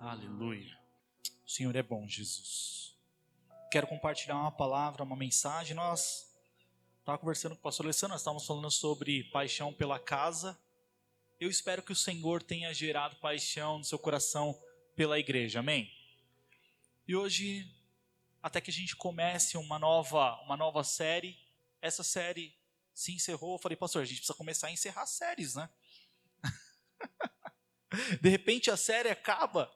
Aleluia. O Senhor é bom, Jesus. Quero compartilhar uma palavra, uma mensagem. Nós estávamos conversando com o pastor Alessandro, nós estávamos falando sobre paixão pela casa. Eu espero que o Senhor tenha gerado paixão no seu coração pela igreja. Amém? E hoje, até que a gente comece uma nova, uma nova série, essa série se encerrou. Eu falei, pastor, a gente precisa começar a encerrar séries, né? De repente a série acaba.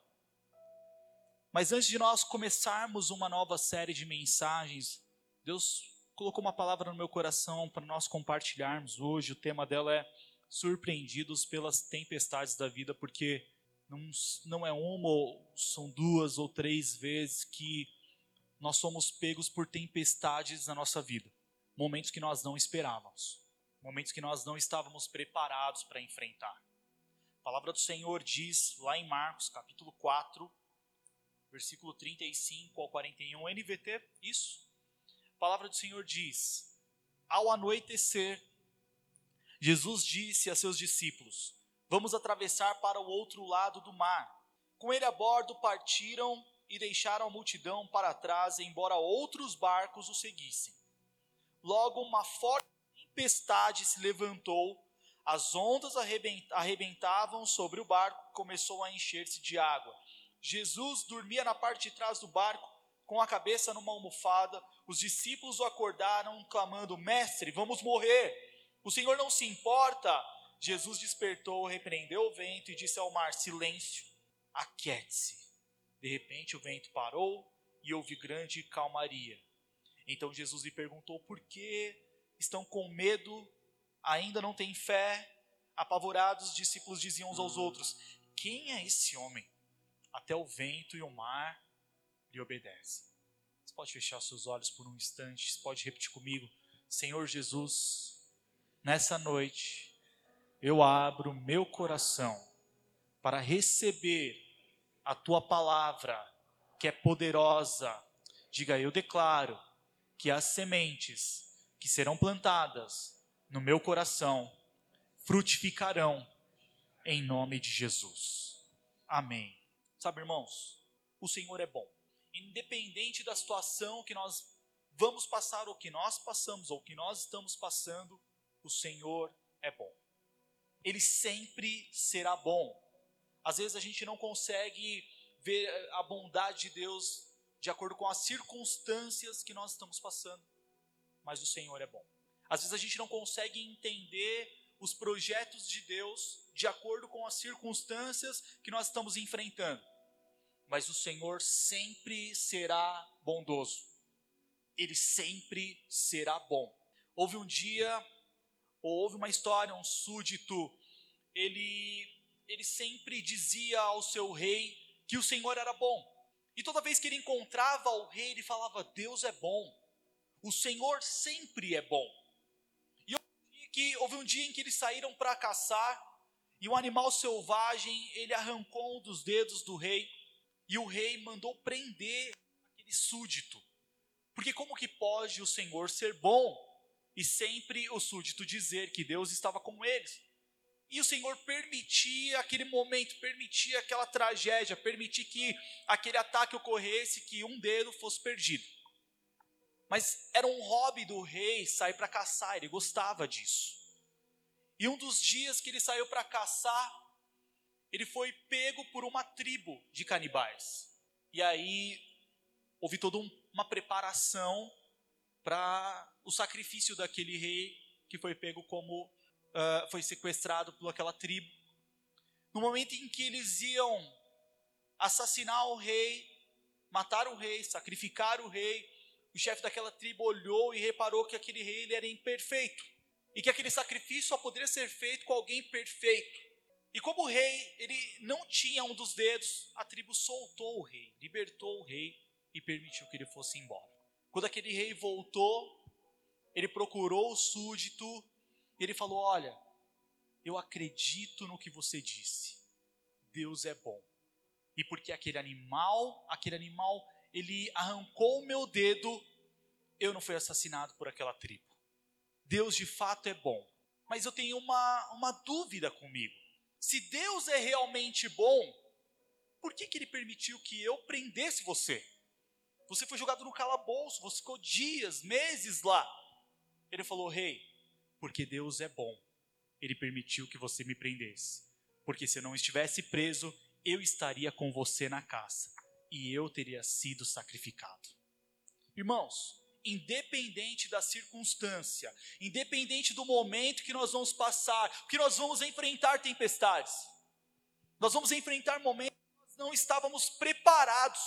Mas antes de nós começarmos uma nova série de mensagens, Deus colocou uma palavra no meu coração para nós compartilharmos hoje. O tema dela é Surpreendidos pelas Tempestades da Vida, porque não, não é uma, ou são duas ou três vezes que nós somos pegos por tempestades na nossa vida. Momentos que nós não esperávamos, momentos que nós não estávamos preparados para enfrentar. A palavra do Senhor diz lá em Marcos, capítulo 4, versículo 35 ao 41, NVT, isso. A palavra do Senhor diz: Ao anoitecer, Jesus disse a seus discípulos: Vamos atravessar para o outro lado do mar. Com ele a bordo partiram e deixaram a multidão para trás, embora outros barcos o seguissem. Logo, uma forte tempestade se levantou, as ondas arrebentavam sobre o barco, começou a encher-se de água Jesus dormia na parte de trás do barco, com a cabeça numa almofada. Os discípulos o acordaram, clamando: Mestre, vamos morrer. O Senhor não se importa. Jesus despertou, repreendeu o vento e disse ao mar: Silêncio, aquiete-se. De repente o vento parou e houve grande calmaria. Então Jesus lhe perguntou: Por que estão com medo? Ainda não têm fé? Apavorados, os discípulos diziam uns aos outros: Quem é esse homem? Até o vento e o mar lhe obedecem. Você pode fechar seus olhos por um instante, você pode repetir comigo: Senhor Jesus, nessa noite eu abro meu coração para receber a tua palavra, que é poderosa. Diga, eu declaro que as sementes que serão plantadas no meu coração frutificarão em nome de Jesus. Amém. Sabe, irmãos, o Senhor é bom. Independente da situação que nós vamos passar, ou que nós passamos, ou que nós estamos passando, o Senhor é bom. Ele sempre será bom. Às vezes a gente não consegue ver a bondade de Deus de acordo com as circunstâncias que nós estamos passando, mas o Senhor é bom. Às vezes a gente não consegue entender os projetos de Deus de acordo com as circunstâncias que nós estamos enfrentando mas o Senhor sempre será bondoso. Ele sempre será bom. Houve um dia, ou houve uma história, um súdito, ele, ele sempre dizia ao seu rei que o Senhor era bom. E toda vez que ele encontrava o rei, ele falava: Deus é bom, o Senhor sempre é bom. E que houve um dia em que eles saíram para caçar, e um animal selvagem, ele arrancou um dos dedos do rei, e o rei mandou prender aquele súdito. Porque como que pode o Senhor ser bom e sempre o súdito dizer que Deus estava com eles? E o Senhor permitia aquele momento, permitia aquela tragédia, permitia que aquele ataque ocorresse, que um dedo fosse perdido. Mas era um hobby do rei sair para caçar, ele gostava disso. E um dos dias que ele saiu para caçar, ele foi pego por uma tribo de canibais. E aí houve toda um, uma preparação para o sacrifício daquele rei que foi pego como uh, foi sequestrado por aquela tribo. No momento em que eles iam assassinar o rei, matar o rei, sacrificar o rei, o chefe daquela tribo olhou e reparou que aquele rei ele era imperfeito e que aquele sacrifício só poderia ser feito com alguém perfeito. E como o rei, ele não tinha um dos dedos, a tribo soltou o rei, libertou o rei e permitiu que ele fosse embora. Quando aquele rei voltou, ele procurou o súdito e ele falou: Olha, eu acredito no que você disse. Deus é bom. E porque aquele animal, aquele animal, ele arrancou o meu dedo, eu não fui assassinado por aquela tribo. Deus de fato é bom. Mas eu tenho uma, uma dúvida comigo. Se Deus é realmente bom, por que que, ele permitiu que eu prendesse você? Você foi jogado no calabouço, você ficou dias, meses lá. Ele falou: Rei, porque Deus é bom. Ele permitiu que você me prendesse. Porque se eu não estivesse preso, eu estaria com você na casa e eu teria sido sacrificado. Irmãos, independente da circunstância, independente do momento que nós vamos passar, que nós vamos enfrentar tempestades, nós vamos enfrentar momentos que nós não estávamos preparados,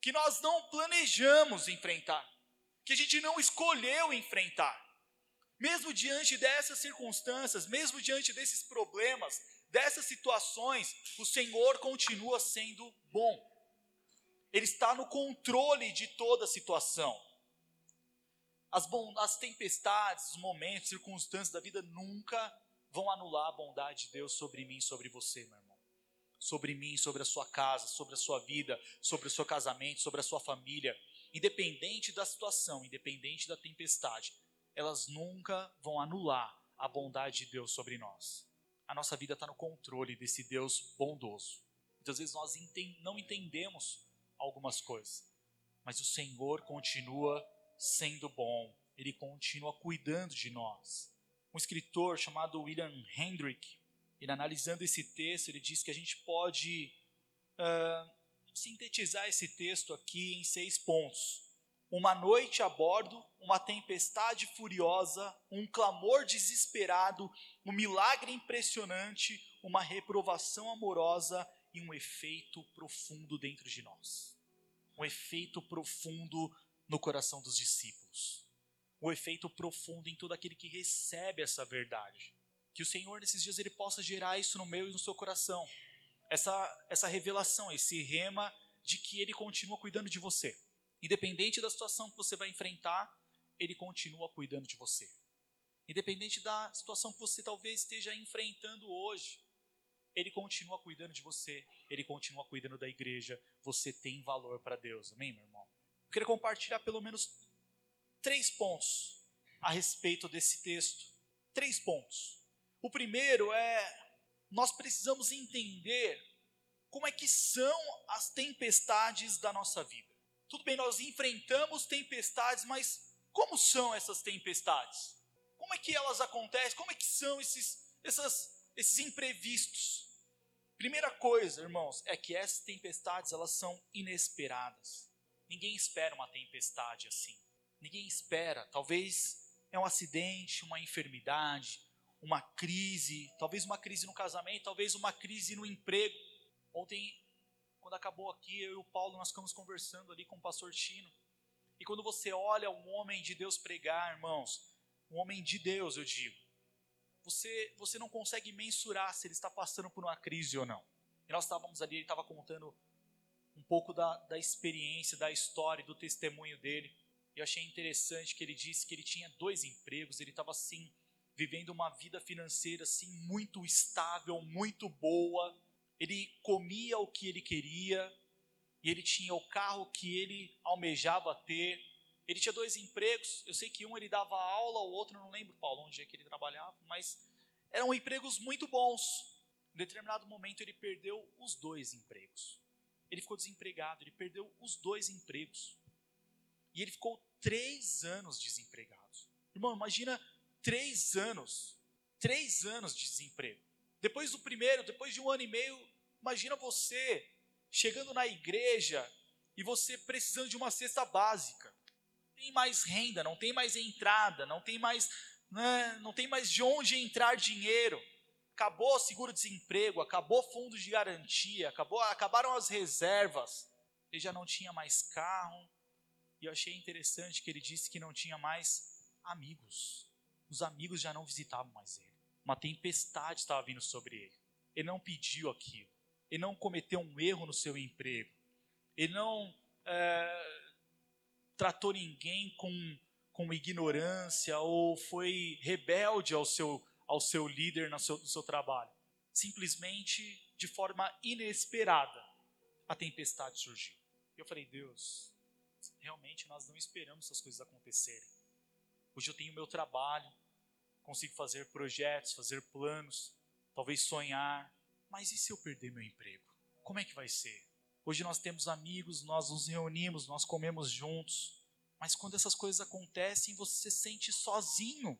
que nós não planejamos enfrentar, que a gente não escolheu enfrentar. Mesmo diante dessas circunstâncias, mesmo diante desses problemas, dessas situações, o Senhor continua sendo bom. Ele está no controle de toda a situação. As, as tempestades, os momentos, circunstâncias da vida nunca vão anular a bondade de Deus sobre mim, sobre você, meu irmão. Sobre mim, sobre a sua casa, sobre a sua vida, sobre o seu casamento, sobre a sua família. Independente da situação, independente da tempestade, elas nunca vão anular a bondade de Deus sobre nós. A nossa vida está no controle desse Deus bondoso. Muitas vezes nós não entendemos algumas coisas, mas o Senhor continua sendo bom, ele continua cuidando de nós. Um escritor chamado William Hendrick, ele analisando esse texto, ele diz que a gente pode uh, sintetizar esse texto aqui em seis pontos. Uma noite a bordo, uma tempestade furiosa, um clamor desesperado, um milagre impressionante, uma reprovação amorosa e um efeito profundo dentro de nós. Um efeito profundo no coração dos discípulos. O efeito profundo em todo aquele que recebe essa verdade. Que o Senhor nesses dias ele possa gerar isso no meu e no seu coração. Essa essa revelação, esse rema de que ele continua cuidando de você. Independente da situação que você vai enfrentar, ele continua cuidando de você. Independente da situação que você talvez esteja enfrentando hoje, ele continua cuidando de você, ele continua cuidando da igreja. Você tem valor para Deus. Amém, meu irmão? Queria compartilhar pelo menos três pontos a respeito desse texto. Três pontos. O primeiro é: nós precisamos entender como é que são as tempestades da nossa vida. Tudo bem, nós enfrentamos tempestades, mas como são essas tempestades? Como é que elas acontecem? Como é que são esses, essas, esses imprevistos? Primeira coisa, irmãos, é que essas tempestades elas são inesperadas. Ninguém espera uma tempestade assim. Ninguém espera. Talvez é um acidente, uma enfermidade, uma crise, talvez uma crise no casamento, talvez uma crise no emprego. Ontem, quando acabou aqui, eu e o Paulo nós ficamos conversando ali com o pastor Tino. E quando você olha um homem de Deus pregar, irmãos, um homem de Deus, eu digo, você, você não consegue mensurar se ele está passando por uma crise ou não. E nós estávamos ali, ele estava contando um pouco da, da experiência, da história, do testemunho dele. Eu achei interessante que ele disse que ele tinha dois empregos, ele estava assim, vivendo uma vida financeira assim muito estável, muito boa. Ele comia o que ele queria, e ele tinha o carro que ele almejava ter. Ele tinha dois empregos. Eu sei que um ele dava aula, o outro não lembro, Paulo, onde é que ele trabalhava, mas eram empregos muito bons. Em determinado momento ele perdeu os dois empregos ele ficou desempregado, ele perdeu os dois empregos. E ele ficou três anos desempregado. Irmão, imagina três anos, três anos de desemprego. Depois do primeiro, depois de um ano e meio, imagina você chegando na igreja e você precisando de uma cesta básica. Não tem mais renda, não tem mais entrada, não tem mais, né, não tem mais de onde entrar dinheiro acabou o seguro-desemprego, acabou o fundo de garantia, acabou, acabaram as reservas, ele já não tinha mais carro. E eu achei interessante que ele disse que não tinha mais amigos. Os amigos já não visitavam mais ele. Uma tempestade estava vindo sobre ele. Ele não pediu aquilo. Ele não cometeu um erro no seu emprego. Ele não é, tratou ninguém com, com ignorância ou foi rebelde ao seu ao seu líder no seu, no seu trabalho. Simplesmente, de forma inesperada, a tempestade surgiu. Eu falei, Deus, realmente nós não esperamos essas coisas acontecerem. Hoje eu tenho meu trabalho, consigo fazer projetos, fazer planos, talvez sonhar, mas e se eu perder meu emprego? como é que vai ser? Hoje nós temos amigos, nós nos reunimos, nós comemos juntos, mas quando essas coisas acontecem, você se sente sozinho,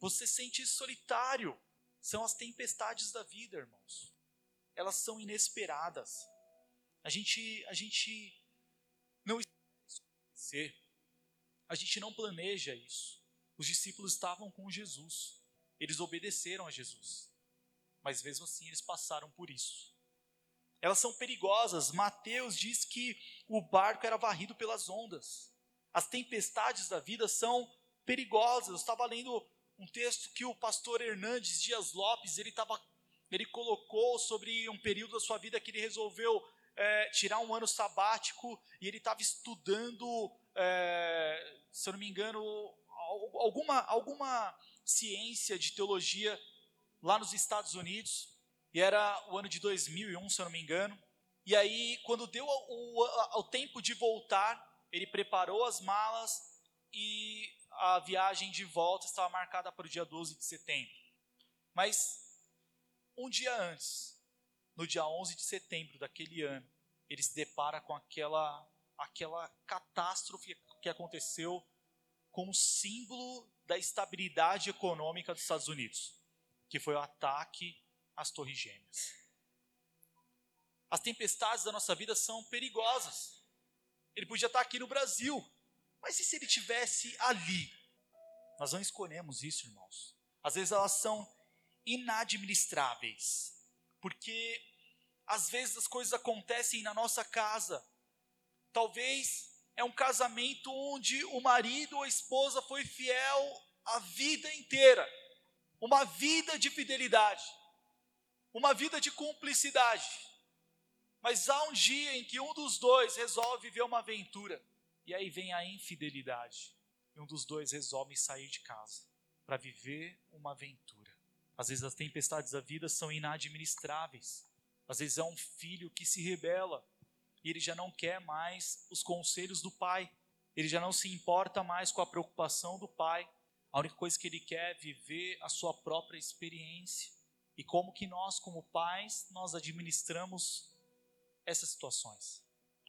você se sente solitário. São as tempestades da vida, irmãos. Elas são inesperadas. A gente, a gente não ser. A gente não planeja isso. Os discípulos estavam com Jesus. Eles obedeceram a Jesus. Mas mesmo assim eles passaram por isso. Elas são perigosas. Mateus diz que o barco era varrido pelas ondas. As tempestades da vida são perigosas. Eu estava lendo um texto que o pastor Hernandes Dias Lopes, ele, tava, ele colocou sobre um período da sua vida que ele resolveu é, tirar um ano sabático e ele estava estudando, é, se eu não me engano, alguma, alguma ciência de teologia lá nos Estados Unidos, e era o ano de 2001, se eu não me engano. E aí, quando deu o, o, o tempo de voltar, ele preparou as malas e a viagem de volta estava marcada para o dia 12 de setembro. Mas um dia antes, no dia 11 de setembro daquele ano, ele se depara com aquela, aquela catástrofe que aconteceu com o símbolo da estabilidade econômica dos Estados Unidos, que foi o ataque às Torres Gêmeas. As tempestades da nossa vida são perigosas. Ele podia estar aqui no Brasil, mas e se ele tivesse ali? Nós não escolhemos isso, irmãos. Às vezes elas são inadministráveis, porque às vezes as coisas acontecem na nossa casa. Talvez é um casamento onde o marido ou a esposa foi fiel a vida inteira. Uma vida de fidelidade. Uma vida de cumplicidade. Mas há um dia em que um dos dois resolve viver uma aventura. E aí vem a infidelidade. E um dos dois resolve sair de casa para viver uma aventura. Às vezes as tempestades da vida são inadministráveis. Às vezes é um filho que se rebela e ele já não quer mais os conselhos do pai. Ele já não se importa mais com a preocupação do pai. A única coisa que ele quer é viver a sua própria experiência. E como que nós, como pais, nós administramos essas situações?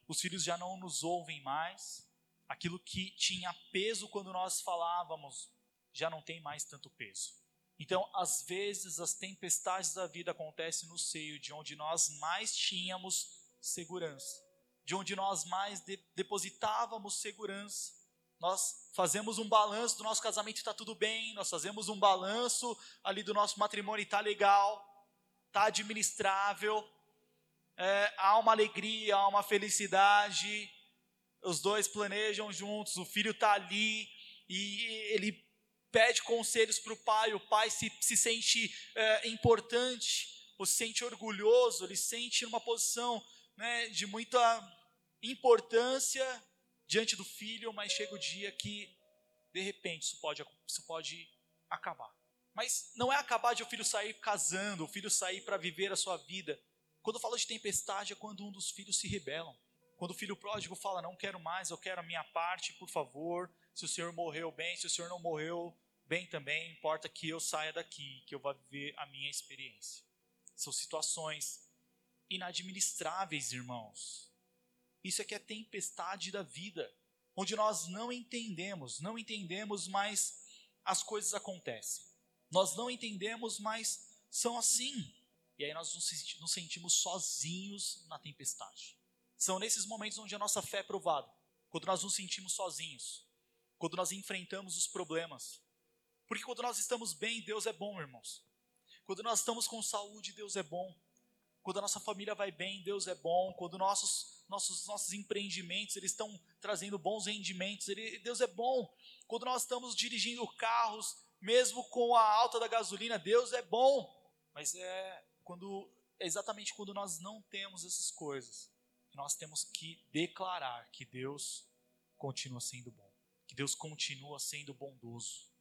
Os filhos já não nos ouvem mais. Aquilo que tinha peso quando nós falávamos já não tem mais tanto peso. Então, às vezes, as tempestades da vida acontecem no seio de onde nós mais tínhamos segurança, de onde nós mais de depositávamos segurança. Nós fazemos um balanço do nosso casamento está tudo bem, nós fazemos um balanço ali do nosso matrimônio está legal, está administrável, é, há uma alegria, há uma felicidade, os dois planejam juntos, o filho está ali e ele pede conselhos para o pai, o pai se, se sente é, importante, ou se sente orgulhoso, ele sente numa posição né, de muita importância diante do filho, mas chega o dia que, de repente, isso pode, isso pode acabar. Mas não é acabar de o filho sair casando, o filho sair para viver a sua vida. Quando eu falo de tempestade, é quando um dos filhos se rebelam. Quando o filho pródigo fala, não quero mais, eu quero a minha parte, por favor. Se o senhor morreu bem, se o senhor não morreu, bem também, importa que eu saia daqui, que eu vá viver a minha experiência. São situações inadministráveis, irmãos. Isso é que é tempestade da vida, onde nós não entendemos, não entendemos, mas as coisas acontecem. Nós não entendemos, mas são assim. E aí nós nos sentimos sozinhos na tempestade. São nesses momentos onde a nossa fé é provada, quando nós nos sentimos sozinhos, quando nós enfrentamos os problemas, porque quando nós estamos bem, Deus é bom, irmãos. Quando nós estamos com saúde, Deus é bom. Quando a nossa família vai bem, Deus é bom. Quando nossos nossos nossos empreendimentos eles estão trazendo bons rendimentos, ele, Deus é bom. Quando nós estamos dirigindo carros, mesmo com a alta da gasolina, Deus é bom. Mas é quando é exatamente quando nós não temos essas coisas, nós temos que declarar que Deus continua sendo bom, que Deus continua sendo bondoso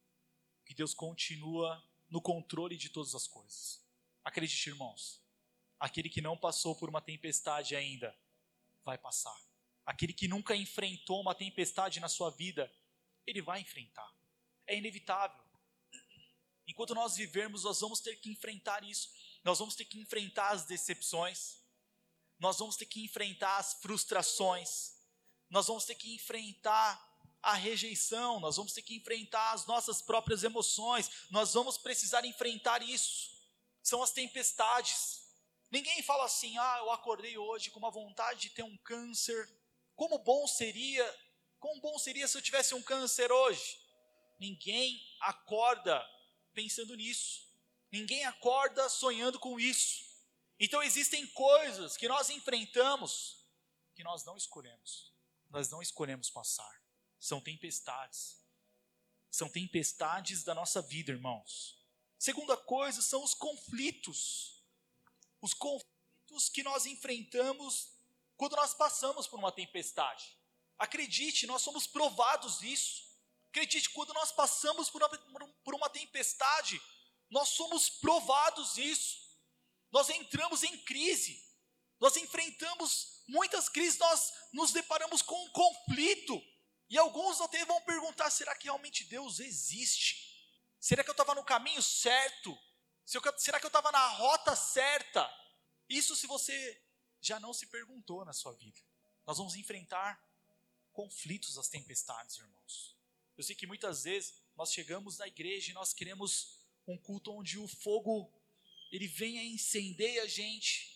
que Deus continua no controle de todas as coisas. Acredite, irmãos, aquele que não passou por uma tempestade ainda, vai passar. Aquele que nunca enfrentou uma tempestade na sua vida, ele vai enfrentar. É inevitável. Enquanto nós vivermos, nós vamos ter que enfrentar isso. Nós vamos ter que enfrentar as decepções. Nós vamos ter que enfrentar as frustrações, nós vamos ter que enfrentar a rejeição, nós vamos ter que enfrentar as nossas próprias emoções, nós vamos precisar enfrentar isso. São as tempestades. Ninguém fala assim: ah, eu acordei hoje com uma vontade de ter um câncer. Como bom seria, como bom seria se eu tivesse um câncer hoje? Ninguém acorda pensando nisso. Ninguém acorda sonhando com isso. Então existem coisas que nós enfrentamos que nós não escolhemos. Nós não escolhemos passar. São tempestades. São tempestades da nossa vida, irmãos. Segunda coisa são os conflitos. Os conflitos que nós enfrentamos quando nós passamos por uma tempestade. Acredite, nós somos provados disso. Acredite, quando nós passamos por uma, por uma tempestade, nós somos provados disso. Nós entramos em crise. Nós enfrentamos muitas crises, nós nos deparamos com um conflito. E alguns até vão perguntar: será que realmente Deus existe? Será que eu estava no caminho certo? Será que eu estava na rota certa? Isso se você já não se perguntou na sua vida. Nós vamos enfrentar conflitos, as tempestades, irmãos. Eu sei que muitas vezes nós chegamos na igreja e nós queremos um culto onde o fogo ele venha e incendeia a gente.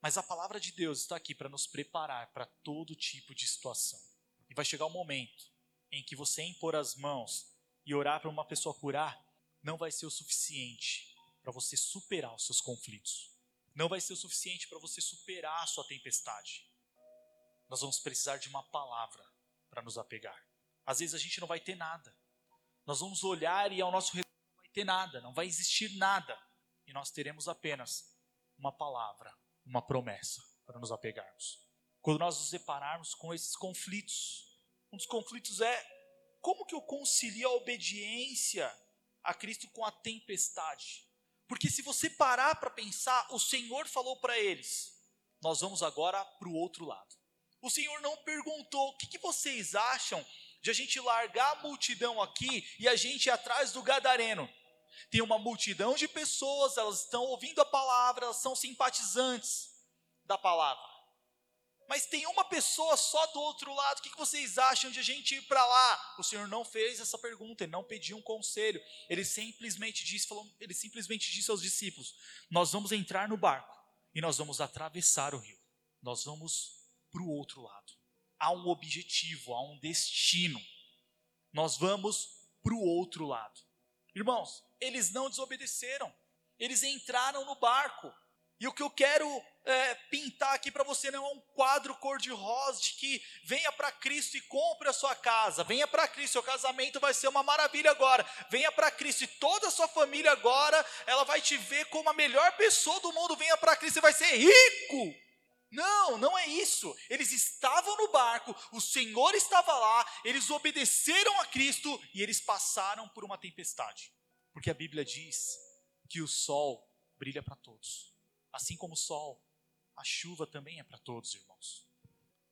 Mas a palavra de Deus está aqui para nos preparar para todo tipo de situação. E vai chegar o um momento em que você impor as mãos e orar para uma pessoa curar, não vai ser o suficiente para você superar os seus conflitos. Não vai ser o suficiente para você superar a sua tempestade. Nós vamos precisar de uma palavra para nos apegar. Às vezes a gente não vai ter nada. Nós vamos olhar e ao nosso redor não vai ter nada, não vai existir nada e nós teremos apenas uma palavra, uma promessa para nos apegarmos. Quando nós nos depararmos com esses conflitos, um dos conflitos é como que eu concilio a obediência a Cristo com a tempestade? Porque se você parar para pensar, o Senhor falou para eles: nós vamos agora para o outro lado. O Senhor não perguntou: o que, que vocês acham de a gente largar a multidão aqui e a gente ir atrás do gadareno? Tem uma multidão de pessoas, elas estão ouvindo a palavra, elas são simpatizantes da palavra. Mas tem uma pessoa só do outro lado, o que vocês acham de a gente ir para lá? O Senhor não fez essa pergunta, ele não pediu um conselho, ele simplesmente disse, falou, ele simplesmente disse aos discípulos: Nós vamos entrar no barco e nós vamos atravessar o rio, nós vamos para o outro lado. Há um objetivo, há um destino, nós vamos para o outro lado. Irmãos, eles não desobedeceram, eles entraram no barco. E o que eu quero é, pintar aqui para você não é um quadro cor-de-rosa de que venha para Cristo e compre a sua casa, venha para Cristo, seu casamento vai ser uma maravilha agora, venha para Cristo e toda a sua família agora, ela vai te ver como a melhor pessoa do mundo, venha para Cristo e vai ser rico. Não, não é isso. Eles estavam no barco, o Senhor estava lá, eles obedeceram a Cristo e eles passaram por uma tempestade. Porque a Bíblia diz que o sol brilha para todos. Assim como o sol, a chuva também é para todos, irmãos.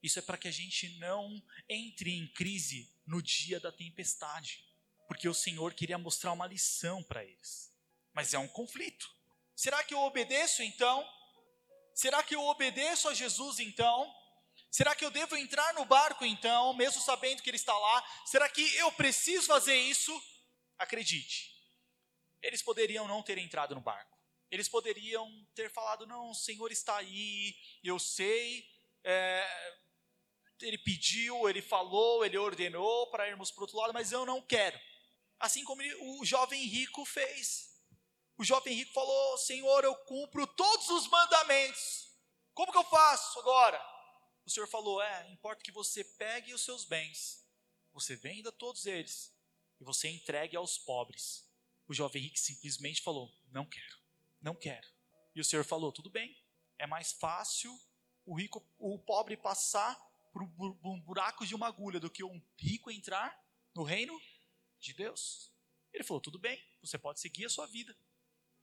Isso é para que a gente não entre em crise no dia da tempestade, porque o Senhor queria mostrar uma lição para eles. Mas é um conflito. Será que eu obedeço então? Será que eu obedeço a Jesus então? Será que eu devo entrar no barco então, mesmo sabendo que ele está lá? Será que eu preciso fazer isso? Acredite, eles poderiam não ter entrado no barco. Eles poderiam ter falado: não, o Senhor está aí, eu sei. É, ele pediu, ele falou, ele ordenou para irmos para o outro lado, mas eu não quero. Assim como o jovem rico fez. O jovem rico falou: Senhor, eu cumpro todos os mandamentos. Como que eu faço agora? O Senhor falou: É, importa que você pegue os seus bens, você venda todos eles e você entregue aos pobres. O jovem rico simplesmente falou: Não quero, não quero. E o Senhor falou: Tudo bem, é mais fácil o rico, o pobre passar por um buraco de uma agulha do que um rico entrar no reino de Deus. Ele falou: Tudo bem, você pode seguir a sua vida.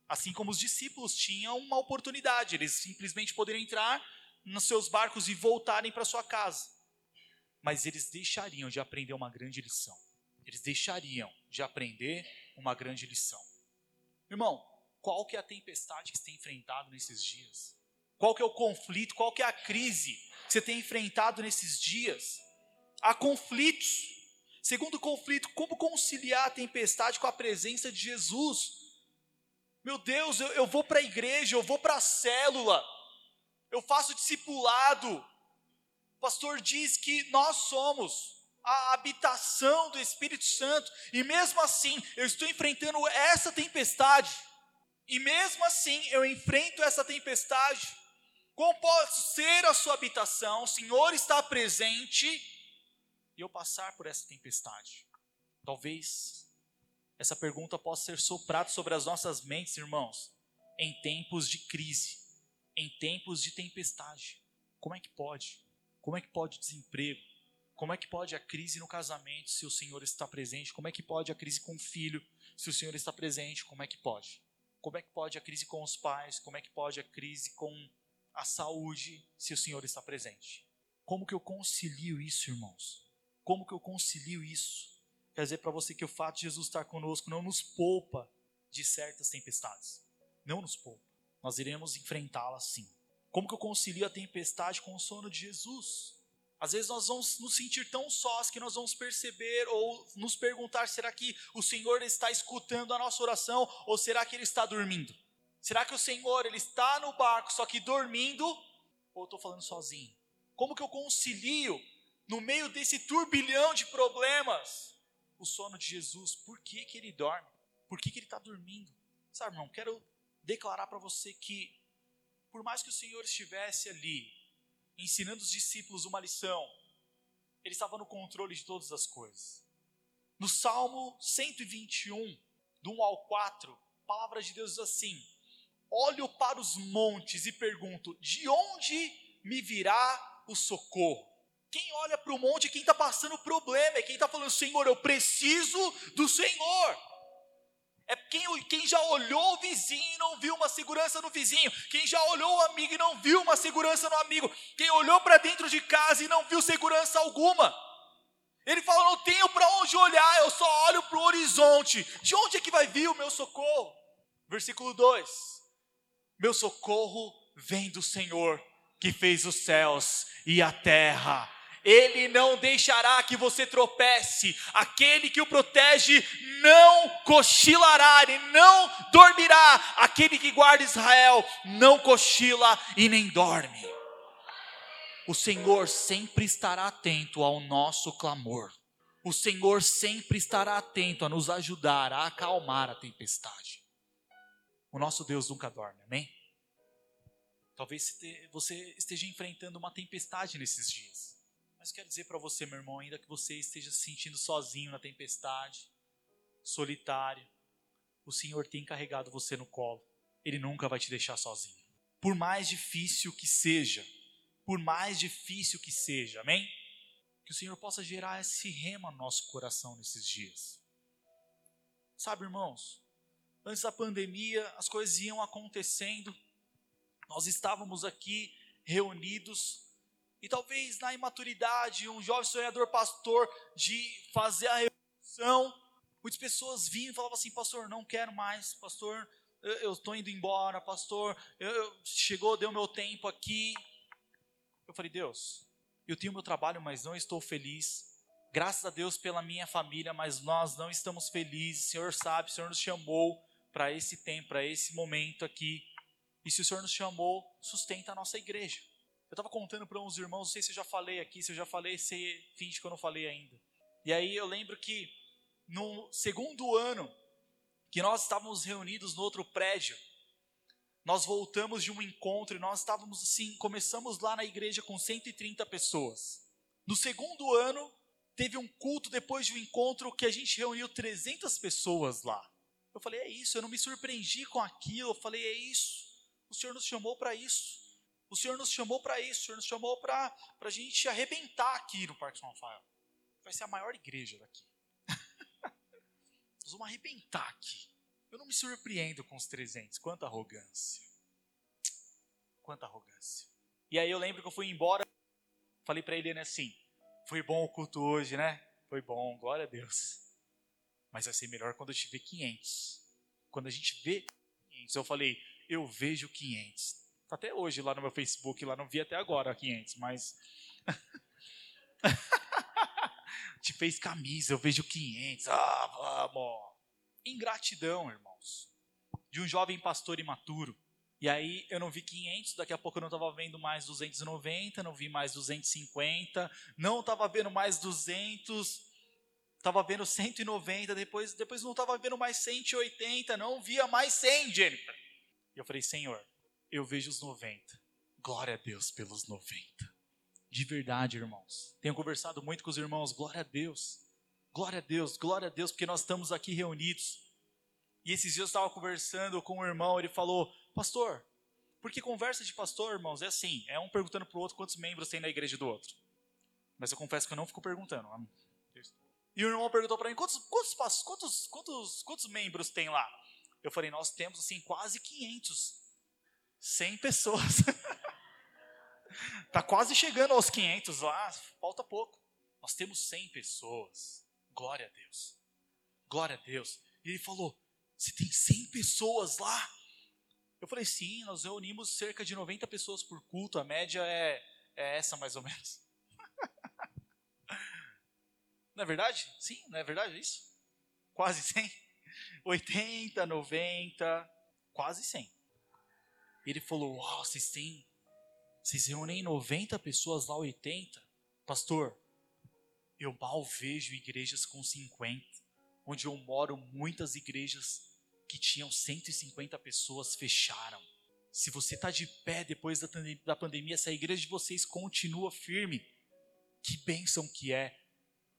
Assim como os discípulos tinham uma oportunidade, eles simplesmente poderiam entrar nos seus barcos e voltarem para sua casa. Mas eles deixariam de aprender uma grande lição. Eles deixariam de aprender uma grande lição. Irmão, qual que é a tempestade que você tem enfrentado nesses dias? Qual que é o conflito? Qual que é a crise que você tem enfrentado nesses dias? Há conflitos. Segundo conflito, como conciliar a tempestade com a presença de Jesus? Meu Deus, eu, eu vou para a igreja, eu vou para a célula, eu faço discipulado. O pastor diz que nós somos a habitação do Espírito Santo, e mesmo assim eu estou enfrentando essa tempestade, e mesmo assim eu enfrento essa tempestade. Como posso ser a sua habitação? O Senhor está presente e eu passar por essa tempestade? Talvez essa pergunta possa ser soprada sobre as nossas mentes, irmãos, em tempos de crise, em tempos de tempestade. Como é que pode? Como é que pode o desemprego? Como é que pode a crise no casamento se o Senhor está presente? Como é que pode a crise com o filho se o Senhor está presente? Como é que pode? Como é que pode a crise com os pais? Como é que pode a crise com a saúde se o Senhor está presente? Como que eu concilio isso, irmãos? Como que eu concilio isso? Quer dizer para você que o fato de Jesus estar conosco não nos poupa de certas tempestades. Não nos poupa. Nós iremos enfrentá-las sim. Como que eu concilio a tempestade com o sono de Jesus? Às vezes nós vamos nos sentir tão sós que nós vamos perceber ou nos perguntar: será que o Senhor está escutando a nossa oração ou será que ele está dormindo? Será que o Senhor ele está no barco só que dormindo ou estou falando sozinho? Como que eu concilio no meio desse turbilhão de problemas, o sono de Jesus, por que, que ele dorme? Por que, que ele está dormindo? Sabe, irmão, quero declarar para você que, por mais que o Senhor estivesse ali, ensinando os discípulos uma lição, ele estava no controle de todas as coisas. No Salmo 121, do 1 ao 4, a palavra de Deus diz assim: Olho para os montes e pergunto: de onde me virá o socorro? Quem olha para o monte é quem está passando problema, é quem está falando, Senhor, eu preciso do Senhor. É quem, quem já olhou o vizinho e não viu uma segurança no vizinho. Quem já olhou o amigo e não viu uma segurança no amigo. Quem olhou para dentro de casa e não viu segurança alguma. Ele fala: Não tenho para onde olhar, eu só olho para o horizonte. De onde é que vai vir o meu socorro? Versículo 2: Meu socorro vem do Senhor que fez os céus e a terra. Ele não deixará que você tropece, aquele que o protege não cochilará, e não dormirá, aquele que guarda Israel não cochila e nem dorme. O Senhor sempre estará atento ao nosso clamor, o Senhor sempre estará atento a nos ajudar a acalmar a tempestade. O nosso Deus nunca dorme, amém? Talvez você esteja enfrentando uma tempestade nesses dias. Mas quero dizer para você, meu irmão, ainda que você esteja se sentindo sozinho na tempestade, solitário, o Senhor tem carregado você no colo. Ele nunca vai te deixar sozinho. Por mais difícil que seja, por mais difícil que seja, amém? Que o Senhor possa gerar esse rema no nosso coração nesses dias. Sabe, irmãos, antes da pandemia, as coisas iam acontecendo, nós estávamos aqui reunidos, e talvez na imaturidade, um jovem sonhador pastor de fazer a revolução, muitas pessoas vinham e falavam assim: Pastor, não quero mais, Pastor, eu estou indo embora, Pastor, eu, eu, chegou, deu meu tempo aqui. Eu falei: Deus, eu tenho meu trabalho, mas não estou feliz. Graças a Deus pela minha família, mas nós não estamos felizes. O Senhor sabe, o Senhor nos chamou para esse tempo, para esse momento aqui. E se o Senhor nos chamou, sustenta a nossa igreja. Eu estava contando para uns irmãos, não sei se eu já falei aqui, se eu já falei, se finge que eu não falei ainda. E aí eu lembro que no segundo ano que nós estávamos reunidos no outro prédio, nós voltamos de um encontro e nós estávamos assim, começamos lá na igreja com 130 pessoas. No segundo ano, teve um culto depois de um encontro que a gente reuniu 300 pessoas lá. Eu falei, é isso, eu não me surpreendi com aquilo, eu falei, é isso, o Senhor nos chamou para isso. O Senhor nos chamou para isso, o Senhor nos chamou para a gente arrebentar aqui no Parque São Rafael. Vai ser a maior igreja daqui. Nós vamos arrebentar aqui. Eu não me surpreendo com os 300. Quanta arrogância. Quanta arrogância. E aí eu lembro que eu fui embora, falei para ele assim: foi bom o culto hoje, né? Foi bom, glória a Deus. Mas vai ser melhor quando eu te ver 500. Quando a gente vê 500, eu falei: eu vejo 500 Tá até hoje lá no meu Facebook, lá não vi até agora 500, mas. Te fez camisa, eu vejo 500. Ah, vamos. Ingratidão, irmãos. De um jovem pastor imaturo. E aí eu não vi 500, daqui a pouco eu não estava vendo mais 290, não vi mais 250, não estava vendo mais 200, estava vendo 190, depois, depois não estava vendo mais 180, não via mais 100, Jennifer. E eu falei, Senhor, eu vejo os 90. Glória a Deus pelos 90. De verdade, irmãos. Tenho conversado muito com os irmãos, glória a Deus. Glória a Deus, glória a Deus, porque nós estamos aqui reunidos. E esses dias eu estava conversando com um irmão, ele falou, pastor, porque conversa de pastor, irmãos, é assim, é um perguntando para o outro quantos membros tem na igreja do outro. Mas eu confesso que eu não fico perguntando. E o irmão perguntou para mim, quantos, quantos, quantos, quantos, quantos membros tem lá? Eu falei, nós temos assim quase 500. 100 pessoas. tá quase chegando aos 500 lá, falta pouco. Nós temos 100 pessoas. Glória a Deus. Glória a Deus. E ele falou: Você tem 100 pessoas lá? Eu falei: Sim, nós reunimos cerca de 90 pessoas por culto. A média é, é essa mais ou menos. não é verdade? Sim, não é verdade isso? Quase 100? 80, 90, quase 100. Ele falou: Uau, vocês têm. Vocês reúnem 90 pessoas lá, 80? Pastor, eu mal vejo igrejas com 50. Onde eu moro, muitas igrejas que tinham 150 pessoas fecharam. Se você está de pé depois da pandemia, se a igreja de vocês continua firme, que bênção que é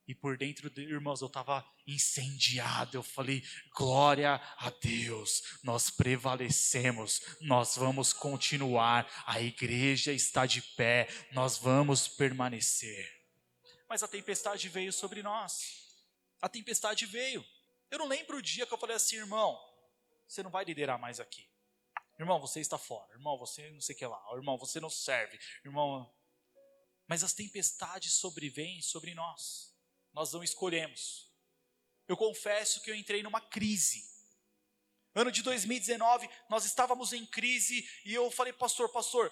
e por dentro, irmãos, eu estava incendiado. Eu falei: glória a Deus, nós prevalecemos, nós vamos continuar. A igreja está de pé, nós vamos permanecer. Mas a tempestade veio sobre nós. A tempestade veio. Eu não lembro o dia que eu falei assim, irmão, você não vai liderar mais aqui. Irmão, você está fora. Irmão, você não sei o que lá. Irmão, você não serve. Irmão. Mas as tempestades sobrevêm sobre nós nós não escolhemos. Eu confesso que eu entrei numa crise. Ano de 2019, nós estávamos em crise e eu falei, pastor, pastor,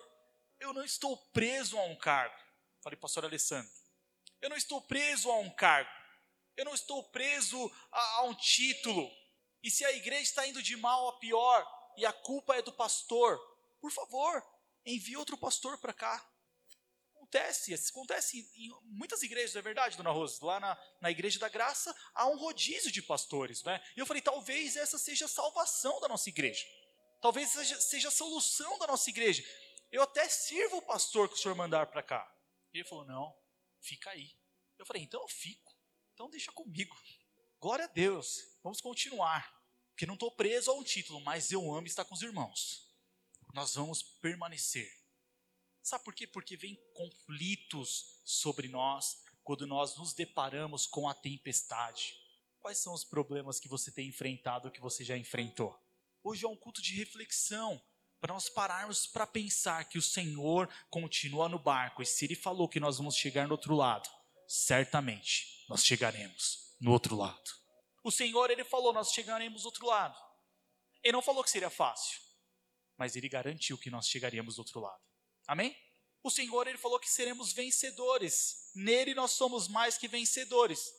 eu não estou preso a um cargo. Falei, pastor Alessandro, eu não estou preso a um cargo. Eu não estou preso a, a um título. E se a igreja está indo de mal a pior e a culpa é do pastor, por favor, envie outro pastor para cá acontece, acontece em muitas igrejas, é verdade, dona Rosa? Lá na, na Igreja da Graça há um rodízio de pastores, né? E eu falei, talvez essa seja a salvação da nossa igreja. Talvez seja, seja a solução da nossa igreja. Eu até sirvo o pastor que o senhor mandar para cá. E ele falou, não, fica aí. Eu falei, então eu fico. Então deixa comigo. Glória a Deus. Vamos continuar. Porque não estou preso a um título, mas eu amo estar com os irmãos. Nós vamos permanecer Sabe por quê? Porque vem conflitos sobre nós quando nós nos deparamos com a tempestade. Quais são os problemas que você tem enfrentado, que você já enfrentou? Hoje é um culto de reflexão, para nós pararmos para pensar que o Senhor continua no barco, e se Ele falou que nós vamos chegar no outro lado, certamente nós chegaremos no outro lado. O Senhor, Ele falou, nós chegaremos do outro lado. Ele não falou que seria fácil, mas Ele garantiu que nós chegaríamos do outro lado. Amém? O Senhor ele falou que seremos vencedores. Nele nós somos mais que vencedores.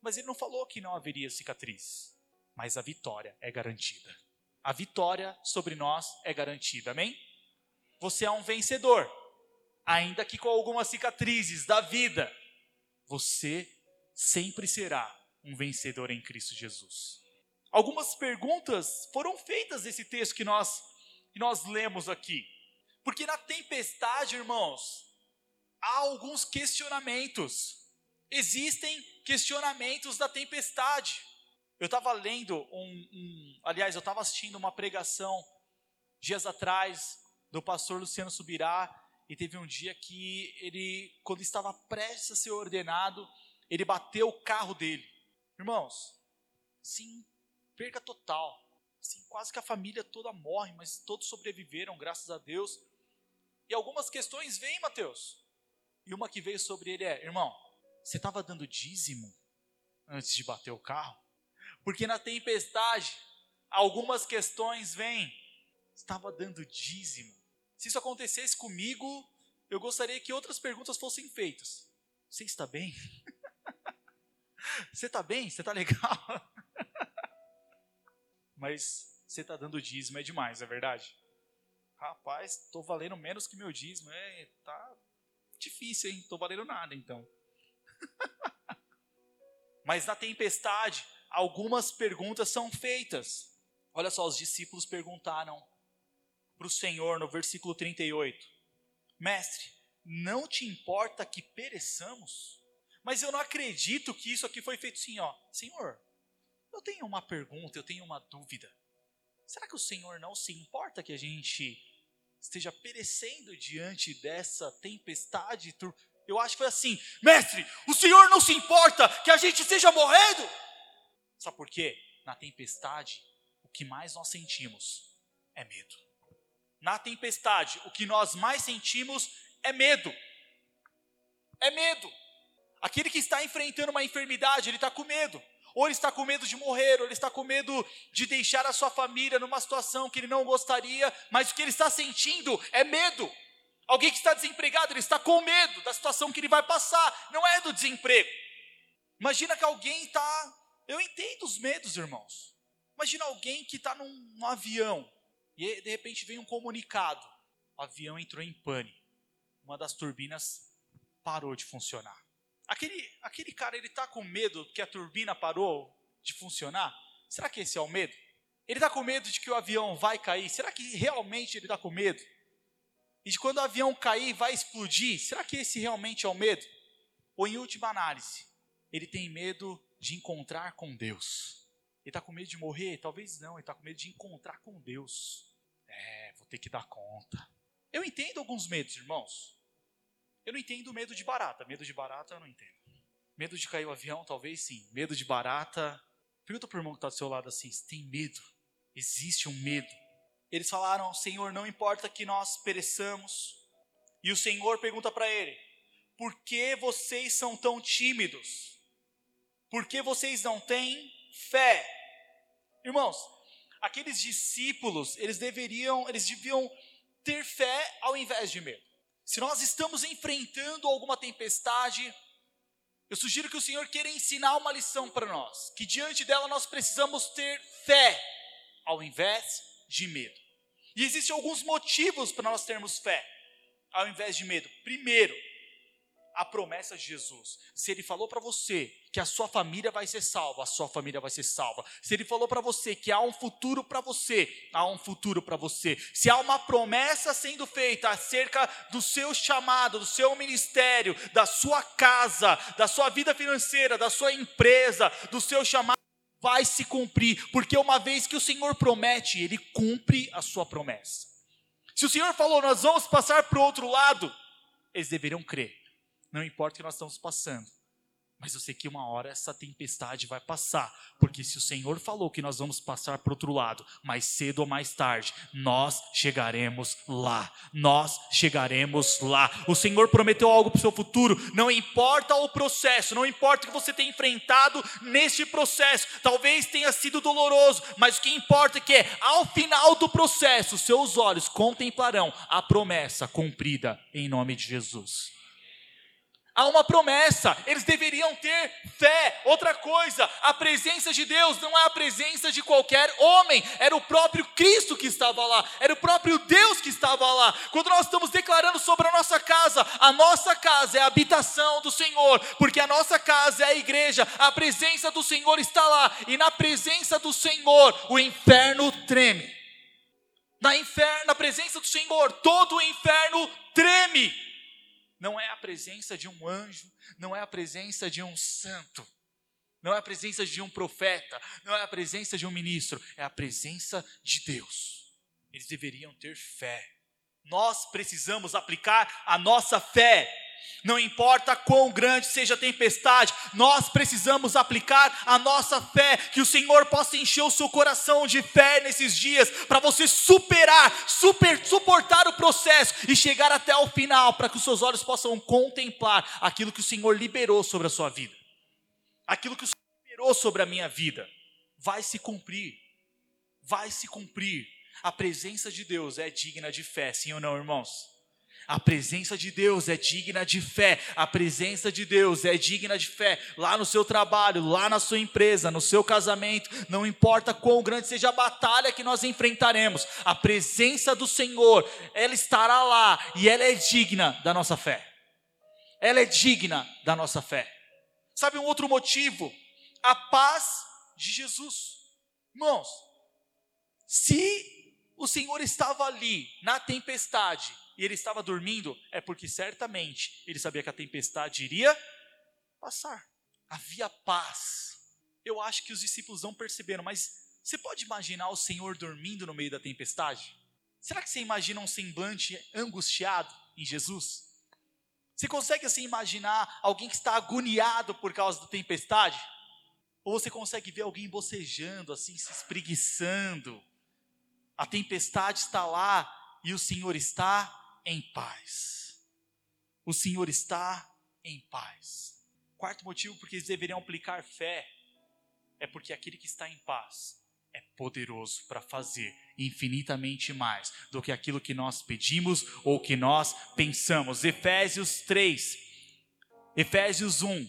Mas ele não falou que não haveria cicatriz. Mas a vitória é garantida. A vitória sobre nós é garantida. Amém? Você é um vencedor. Ainda que com algumas cicatrizes da vida, você sempre será um vencedor em Cristo Jesus. Algumas perguntas foram feitas nesse texto que nós, que nós lemos aqui. Porque na tempestade, irmãos, há alguns questionamentos. Existem questionamentos da tempestade. Eu estava lendo um, um, aliás, eu estava assistindo uma pregação dias atrás do pastor Luciano Subirá e teve um dia que ele, quando estava prestes a ser ordenado, ele bateu o carro dele. Irmãos, sim, perca total. Assim, quase que a família toda morre, mas todos sobreviveram, graças a Deus. E algumas questões vêm, Mateus. E uma que veio sobre ele é: irmão, você estava dando dízimo antes de bater o carro? Porque na tempestade, algumas questões vêm. Estava dando dízimo. Se isso acontecesse comigo, eu gostaria que outras perguntas fossem feitas. Você está bem? Você está bem? Você está legal? Mas você está dando dízimo é demais, é verdade? Rapaz, estou valendo menos que meu dízimo. É, tá difícil, hein? Estou valendo nada, então. Mas na tempestade, algumas perguntas são feitas. Olha só, os discípulos perguntaram para o Senhor no versículo 38: Mestre, não te importa que pereçamos? Mas eu não acredito que isso aqui foi feito assim, ó. Senhor, eu tenho uma pergunta, eu tenho uma dúvida. Será que o Senhor não se importa que a gente esteja perecendo diante dessa tempestade? Eu acho que foi assim, mestre, o Senhor não se importa que a gente esteja morrendo? Sabe por quê? Na tempestade, o que mais nós sentimos é medo. Na tempestade, o que nós mais sentimos é medo. É medo. Aquele que está enfrentando uma enfermidade, ele está com medo. Ou ele está com medo de morrer, ou ele está com medo de deixar a sua família numa situação que ele não gostaria, mas o que ele está sentindo é medo. Alguém que está desempregado, ele está com medo da situação que ele vai passar, não é do desemprego. Imagina que alguém está. Eu entendo os medos, irmãos. Imagina alguém que está num, num avião e de repente vem um comunicado: o avião entrou em pane, uma das turbinas parou de funcionar. Aquele, aquele cara, ele está com medo que a turbina parou de funcionar? Será que esse é o medo? Ele está com medo de que o avião vai cair? Será que realmente ele está com medo? E de quando o avião cair, vai explodir? Será que esse realmente é o medo? Ou em última análise, ele tem medo de encontrar com Deus? Ele está com medo de morrer? Talvez não, ele está com medo de encontrar com Deus. É, vou ter que dar conta. Eu entendo alguns medos, irmãos. Eu não entendo medo de barata. Medo de barata eu não entendo. Medo de cair o avião, talvez sim. Medo de barata. Pergunta para o irmão que está do seu lado assim: tem medo? Existe um medo. Eles falaram: Senhor, não importa que nós pereçamos. E o Senhor pergunta para ele: Por que vocês são tão tímidos? Por que vocês não têm fé? Irmãos, aqueles discípulos, eles deveriam, eles deviam ter fé ao invés de medo. Se nós estamos enfrentando alguma tempestade, eu sugiro que o Senhor queira ensinar uma lição para nós, que diante dela nós precisamos ter fé ao invés de medo. E existem alguns motivos para nós termos fé ao invés de medo. Primeiro, a promessa de Jesus. Se ele falou para você que a sua família vai ser salva, a sua família vai ser salva. Se ele falou para você que há um futuro para você, há um futuro para você. Se há uma promessa sendo feita acerca do seu chamado, do seu ministério, da sua casa, da sua vida financeira, da sua empresa, do seu chamado, vai se cumprir, porque uma vez que o Senhor promete, ele cumpre a sua promessa. Se o Senhor falou, nós vamos passar para o outro lado, eles deveriam crer não importa o que nós estamos passando. Mas eu sei que uma hora essa tempestade vai passar, porque se o Senhor falou que nós vamos passar para outro lado, mais cedo ou mais tarde, nós chegaremos lá. Nós chegaremos lá. O Senhor prometeu algo para o seu futuro, não importa o processo, não importa o que você tenha enfrentado neste processo, talvez tenha sido doloroso, mas o que importa é que ao final do processo, seus olhos contemplarão a promessa cumprida em nome de Jesus há uma promessa, eles deveriam ter fé. Outra coisa, a presença de Deus não é a presença de qualquer homem, era o próprio Cristo que estava lá, era o próprio Deus que estava lá. Quando nós estamos declarando sobre a nossa casa, a nossa casa é a habitação do Senhor, porque a nossa casa é a igreja, a presença do Senhor está lá, e na presença do Senhor o inferno treme. Na, inferno, na presença do Senhor, todo o inferno treme não é a presença de um anjo, não é a presença de um santo, não é a presença de um profeta, não é a presença de um ministro, é a presença de Deus. Eles deveriam ter fé. Nós precisamos aplicar a nossa fé não importa quão grande seja a tempestade, nós precisamos aplicar a nossa fé, que o Senhor possa encher o seu coração de fé nesses dias, para você superar, super, suportar o processo e chegar até o final, para que os seus olhos possam contemplar aquilo que o Senhor liberou sobre a sua vida, aquilo que o Senhor liberou sobre a minha vida, vai se cumprir, vai se cumprir. A presença de Deus é digna de fé, sim ou não, irmãos? A presença de Deus é digna de fé. A presença de Deus é digna de fé. Lá no seu trabalho, lá na sua empresa, no seu casamento, não importa quão grande seja a batalha que nós enfrentaremos, a presença do Senhor, ela estará lá e ela é digna da nossa fé. Ela é digna da nossa fé. Sabe um outro motivo? A paz de Jesus. Irmãos, se o Senhor estava ali na tempestade e ele estava dormindo, é porque certamente ele sabia que a tempestade iria passar. Havia paz. Eu acho que os discípulos não perceberam, mas você pode imaginar o Senhor dormindo no meio da tempestade? Será que você imagina um semblante angustiado em Jesus? Você consegue assim imaginar alguém que está agoniado por causa da tempestade? Ou você consegue ver alguém bocejando, assim, se espreguiçando? A tempestade está lá e o Senhor está em paz. O Senhor está em paz. Quarto motivo porque eles deveriam aplicar fé é porque aquele que está em paz é poderoso para fazer infinitamente mais do que aquilo que nós pedimos ou que nós pensamos. Efésios 3, Efésios 1,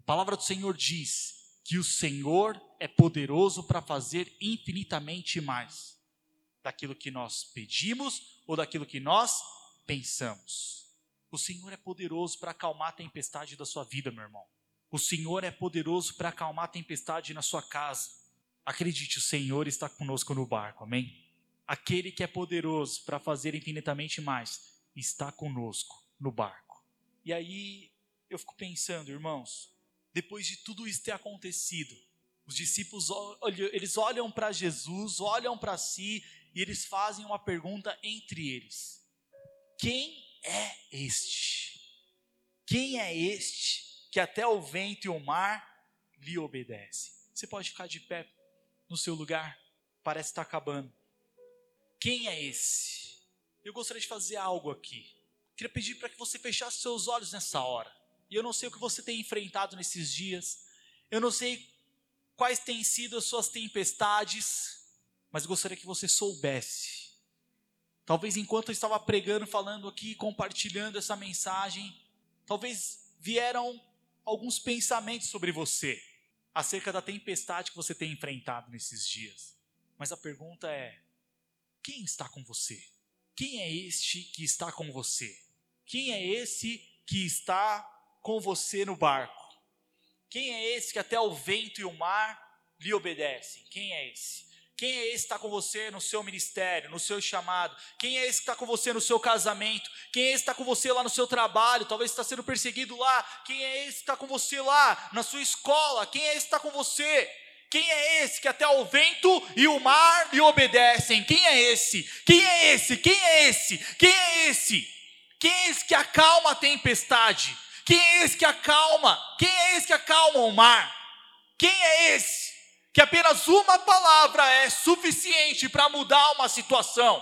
a palavra do Senhor diz que o Senhor é poderoso para fazer infinitamente mais daquilo que nós pedimos ou daquilo que nós pensamos. O Senhor é poderoso para acalmar a tempestade da sua vida, meu irmão. O Senhor é poderoso para acalmar a tempestade na sua casa. Acredite, o Senhor está conosco no barco, amém? Aquele que é poderoso para fazer infinitamente mais está conosco no barco. E aí eu fico pensando, irmãos, depois de tudo isso ter acontecido, os discípulos eles olham para Jesus, olham para si e eles fazem uma pergunta entre eles: Quem é este? Quem é este que até o vento e o mar lhe obedecem? Você pode ficar de pé no seu lugar, parece estar acabando. Quem é esse? Eu gostaria de fazer algo aqui. Queria pedir para que você fechasse seus olhos nessa hora. E eu não sei o que você tem enfrentado nesses dias. Eu não sei quais têm sido as suas tempestades mas gostaria que você soubesse. Talvez enquanto eu estava pregando, falando aqui, compartilhando essa mensagem, talvez vieram alguns pensamentos sobre você, acerca da tempestade que você tem enfrentado nesses dias. Mas a pergunta é: quem está com você? Quem é este que está com você? Quem é esse que está com você no barco? Quem é esse que até o vento e o mar lhe obedecem? Quem é esse? Quem é esse que está com você no seu ministério, no seu chamado? Quem é esse que está com você no seu casamento? Quem é esse que está com você lá no seu trabalho? Talvez está sendo perseguido lá. Quem é esse que está com você lá na sua escola? Quem é esse que está com você? Quem é esse que até o vento e o mar lhe obedecem? Quem é esse? Quem é esse? Quem é esse? Quem é esse? Quem é esse que acalma a tempestade? Quem é esse que acalma? Quem é esse que acalma o mar? Quem é esse? Que apenas uma palavra é suficiente para mudar uma situação.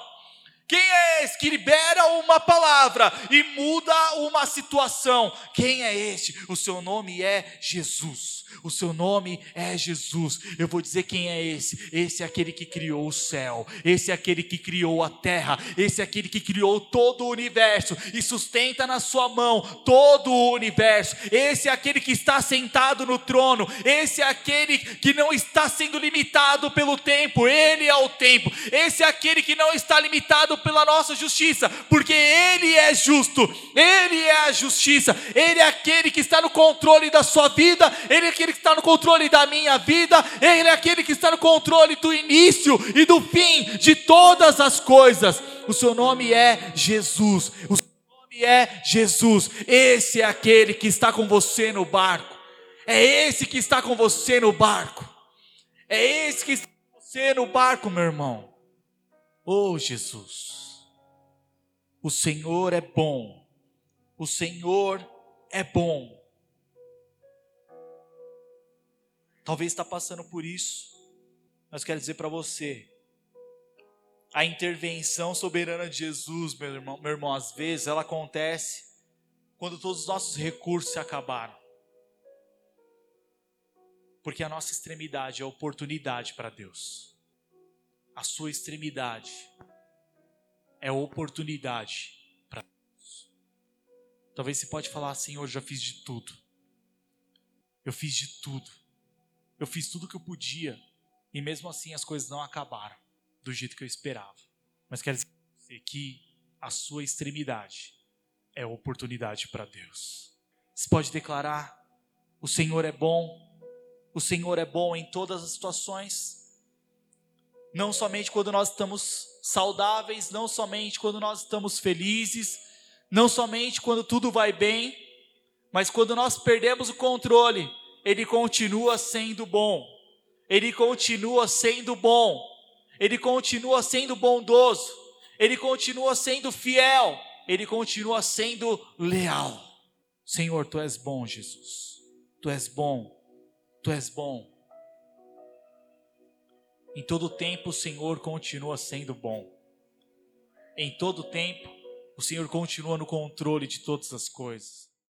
Quem é esse que libera uma palavra e muda uma situação? Quem é este? O seu nome é Jesus. O seu nome é Jesus. Eu vou dizer quem é esse. Esse é aquele que criou o céu. Esse é aquele que criou a terra. Esse é aquele que criou todo o universo e sustenta na sua mão todo o universo. Esse é aquele que está sentado no trono. Esse é aquele que não está sendo limitado pelo tempo. Ele é o tempo. Esse é aquele que não está limitado pela nossa justiça, porque ele é justo. Ele é a justiça. Ele é aquele que está no controle da sua vida. Ele é aquele que está no controle da minha vida, Ele é aquele que está no controle do início e do fim de todas as coisas. O seu nome é Jesus. O seu nome é Jesus. Esse é aquele que está com você no barco. É esse que está com você no barco. É esse que está com você no barco, meu irmão. Oh, Jesus. O Senhor é bom. O Senhor é bom. talvez está passando por isso, mas quero dizer para você, a intervenção soberana de Jesus, meu irmão, meu irmão, às vezes ela acontece quando todos os nossos recursos se acabaram. Porque a nossa extremidade é oportunidade para Deus. A sua extremidade é oportunidade para Deus. Talvez você pode falar, Senhor, já fiz de tudo. Eu fiz de tudo. Eu fiz tudo que eu podia. E mesmo assim as coisas não acabaram do jeito que eu esperava. Mas quero dizer que a sua extremidade é oportunidade para Deus. Você pode declarar: o Senhor é bom, o Senhor é bom em todas as situações. Não somente quando nós estamos saudáveis, não somente quando nós estamos felizes, não somente quando tudo vai bem, mas quando nós perdemos o controle, Ele continua sendo bom, Ele continua sendo bom, Ele continua sendo bondoso, Ele continua sendo fiel, Ele continua sendo leal. Senhor, Tu és bom, Jesus, Tu és bom, Tu és bom. Em todo tempo o Senhor continua sendo bom. Em todo tempo o Senhor continua no controle de todas as coisas.